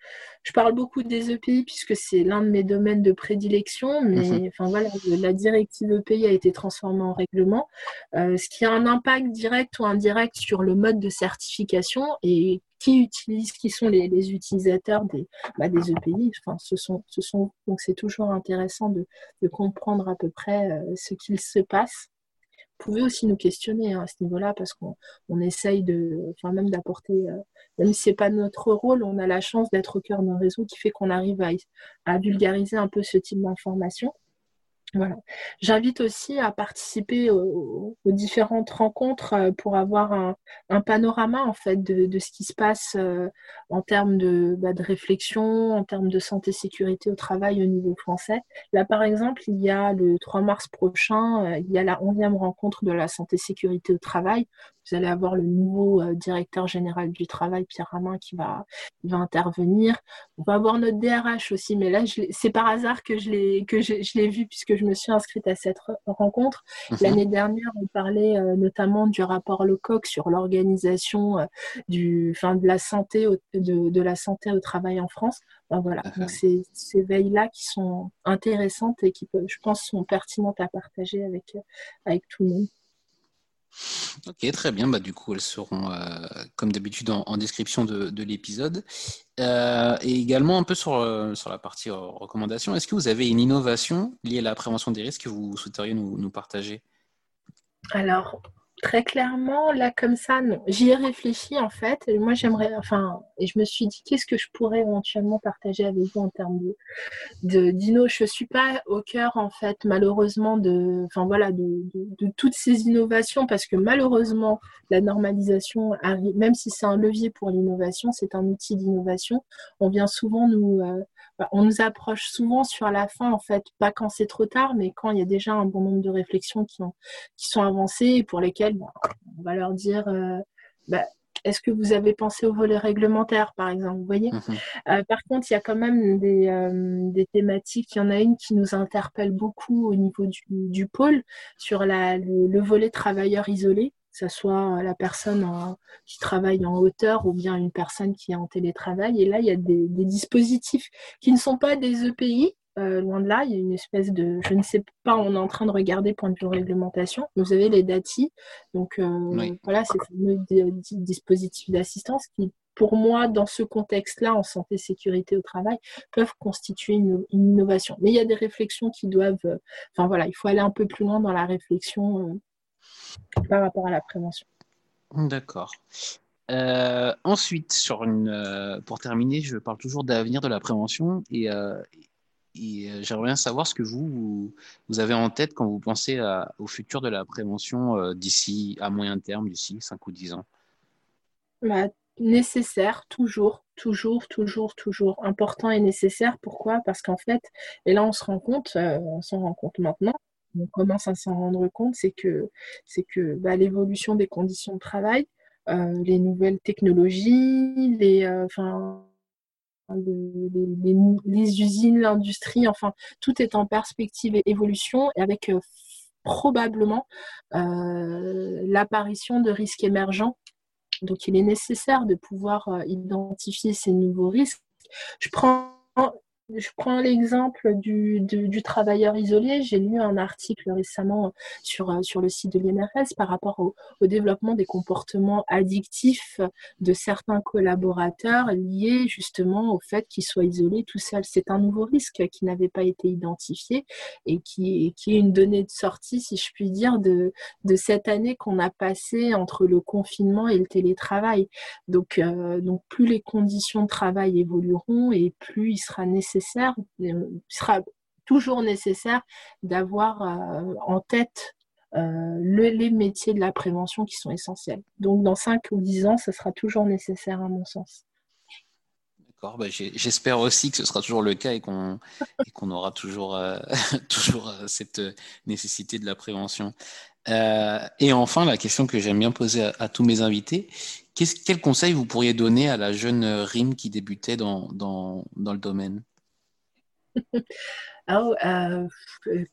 je parle beaucoup des EPI puisque c'est l'un de mes domaines de prédilection, mais mhm. enfin voilà, la directive EPI a été transformée en règlement, ce qui a un impact direct ou indirect sur le mode de certification et qui utilisent, qui sont les, utilisateurs des, bah, des EPI. Enfin, ce sont, ce sont, donc c'est toujours intéressant de, comprendre à peu près euh, ce qu'il se passe. Vous pouvez aussi nous questionner hein, à ce niveau-là parce qu'on on essaye de, enfin même d'apporter, euh, même si c'est pas notre rôle, on a la chance d'être au cœur d'un réseau qui fait qu'on arrive à, à vulgariser un peu ce type d'information. J'invite aussi à participer aux, différentes rencontres euh, pour avoir un, panorama en fait de, ce qui se passe euh, en termes de, bah, de, réflexion, en termes de santé sécurité au travail au niveau français. Là, par exemple, il y a le 3 mars prochain, euh, il y a la 11e rencontre de la santé sécurité au travail vous allez avoir le nouveau directeur général du travail, Pierre Ramin, qui va, va intervenir. On va avoir notre DRH aussi, mais là, c'est par hasard que je l'ai que je, l'ai vu puisque je me suis inscrite à cette rencontre. Mhm. L'année dernière, on parlait euh, notamment du rapport Lecoq sur l'organisation euh, du, de la santé de, de, la santé au travail en France. voilà, donc ces, ces veilles-là qui sont intéressantes et qui, je pense, sont pertinentes à partager avec, avec tout le monde. Ok, très bien. Bah, du coup, elles seront, euh, comme d'habitude, en, description de, l'épisode. Euh, et également, un peu sur, euh, sur la partie recommandation, est-ce que vous avez une innovation liée à la prévention des risques que vous souhaiteriez nous, nous partager? Alors, Très clairement, là comme ça, non. J'y ai réfléchi en fait. Moi, j'aimerais, enfin, et je me suis dit, qu'est-ce que je pourrais éventuellement partager avec vous en termes de, dino? Je suis pas au cœur en fait, malheureusement, de, enfin voilà, de, toutes ces innovations parce que malheureusement, la normalisation arrive, même si c'est un levier pour l'innovation, c'est un outil d'innovation. On vient souvent nous, euh, on nous approche souvent sur la fin, en fait, pas quand c'est trop tard, mais quand il y a déjà un bon nombre de réflexions qui, ont, qui sont avancées et pour lesquelles bah, on va leur dire euh, bah, est-ce que vous avez pensé au volet réglementaire, par exemple Vous voyez? Mhm. euh, Par contre, il y a quand même des, euh, des, thématiques. Il y en a une qui nous interpelle beaucoup au niveau du, du pôle sur la, le, volet travailleur isolé que ce soit la personne qui travaille en hauteur ou bien une personne qui est en télétravail. Et là, il y a des, dispositifs qui ne sont pas des EPI, euh, loin de là, il y a une espèce de, je ne sais pas, on est en train de regarder point de vue réglementation. Vous avez les DATI, donc euh, voilà, c'est fameux dispositifs d'assistance qui, pour moi, dans ce contexte-là, en santé sécurité au travail, peuvent constituer une, innovation. Mais il y a des réflexions qui doivent, euh, enfin voilà, il faut aller un peu plus loin dans la réflexion par rapport à la prévention. D'accord. Euh, ensuite, sur une, euh, pour terminer, je parle toujours d'avenir de la prévention et, euh, j'aimerais bien savoir ce que vous, vous, avez en tête quand vous pensez au futur de la prévention d'ici à moyen terme, d'ici 5 ou 10 ans. Bah, nécessaire, toujours, toujours, toujours, toujours important et nécessaire. Pourquoi? Parce qu'en fait, et là on se rend compte, on s'en rend compte maintenant, on commence à s'en rendre compte, c'est que, c'est que bah, l'évolution des conditions de travail, euh, les nouvelles technologies, les, euh, les, usines, l'industrie, enfin, tout est en perspective et évolution et avec euh, probablement l'apparition de risques émergents Donc il est nécessaire de pouvoir identifier ces nouveaux risques. Je prends je prends l'exemple du, du, travailleur isolé. J'ai lu un article récemment sur, euh, sur le site de l'INRS par rapport au, au, développement des comportements addictifs de certains collaborateurs liés justement au fait qu'ils soient isolés tout seuls. C'est un nouveau risque qui n'avait pas été identifié et qui, qui est une donnée de sortie, si je puis dire, de, de cette année qu'on a passée entre le confinement et le télétravail. Donc, euh, donc plus les conditions de travail évolueront et plus il sera nécessaire il sera toujours nécessaire d'avoir euh, en tête euh, les métiers de la prévention qui sont essentiels. Donc dans 5 ou 10 ans, ce sera toujours nécessaire à mon sens. D'accord, bah, j'espère aussi que ce sera toujours le cas et qu'on aura toujours, euh, cette nécessité de la prévention. et enfin, la question que j'aime bien poser à, tous mes invités, quel conseil vous pourriez donner à la jeune Rime qui débutait dans le domaine? Alors, euh,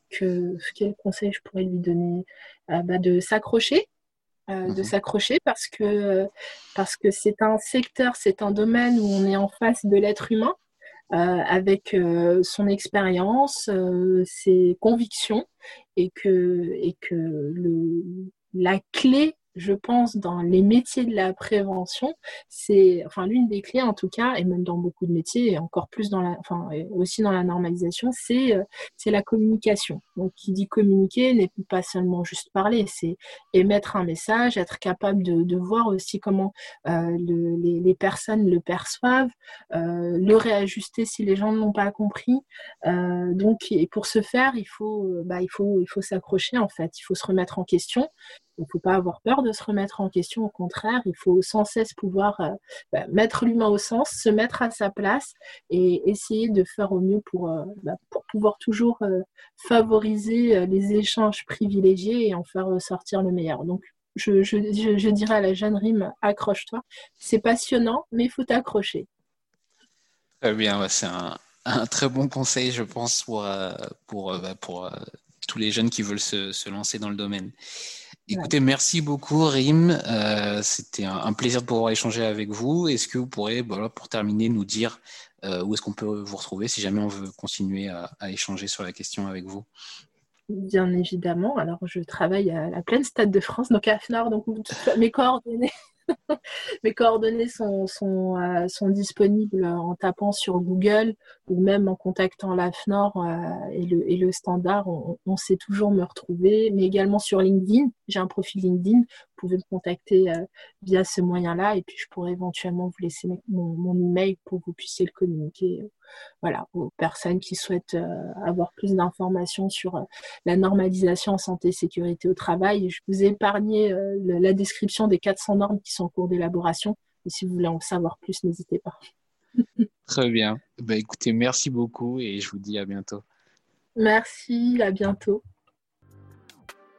que, quel conseil je pourrais lui donner? Euh, bah, De s'accrocher. Euh, de mhm. s'accrocher parce que parce que c'est un secteur, c'est un domaine où on est en face de l'être humain avec son expérience, ses convictions et que et que le, la clé je pense, dans les métiers de la prévention, c'est, enfin, l'une des clés en tout cas, et même dans beaucoup de métiers, et encore plus dans la, enfin, aussi dans la normalisation, c'est, euh, c'est la communication. Donc, qui dit communiquer n'est pas seulement juste parler, c'est émettre un message, être capable de, voir aussi comment euh, le, les, personnes le perçoivent, euh, le réajuster si les gens ne l'ont pas compris. Donc, et pour ce faire, il faut, bah, il faut, il faut s'accrocher en fait, il faut se remettre en question il ne faut pas avoir peur de se remettre en question. Au contraire, il faut sans cesse pouvoir euh, bah, mettre l'humain au sens, se mettre à sa place et essayer de faire au mieux pour, euh, bah, pour pouvoir toujours euh, favoriser les échanges privilégiés et en faire ressortir le meilleur. Donc, je, je, dirais à la jeune rime, accroche-toi. C'est passionnant, mais il faut t'accrocher. Très bien, c'est un, très bon conseil, je pense, pour, pour, bah, pour tous les jeunes qui veulent se, se lancer dans le domaine. Écoutez, merci beaucoup, Rim. Euh, c'était un, plaisir de pouvoir échanger avec vous. Est-ce que vous pourrez, voilà, pour terminer, nous dire euh, où est-ce qu'on peut vous retrouver si jamais on veut continuer à, échanger sur la question avec vous? Bien évidemment. Alors, je travaille à la pleine Stade de France, donc à FNAR, donc mes coordonnées Mes coordonnées euh, sont, disponibles en tapant sur Google ou même en contactant l'AFNOR euh, et le standard. On, sait toujours me retrouver, mais également sur LinkedIn. J'ai un profil LinkedIn. Vous pouvez me contacter euh, via ce moyen-là et puis je pourrais éventuellement vous laisser mon, mon email pour que vous puissiez le communiquer voilà, aux personnes qui souhaitent euh, avoir plus d'informations sur euh, la normalisation en santé et sécurité au travail. Je vous ai épargné euh, la description des 400 normes qui sont en cours d'élaboration. Et si vous voulez en savoir plus, n'hésitez pas. Très bien. Bah, écoutez, merci beaucoup et je vous dis à bientôt. Merci, à bientôt.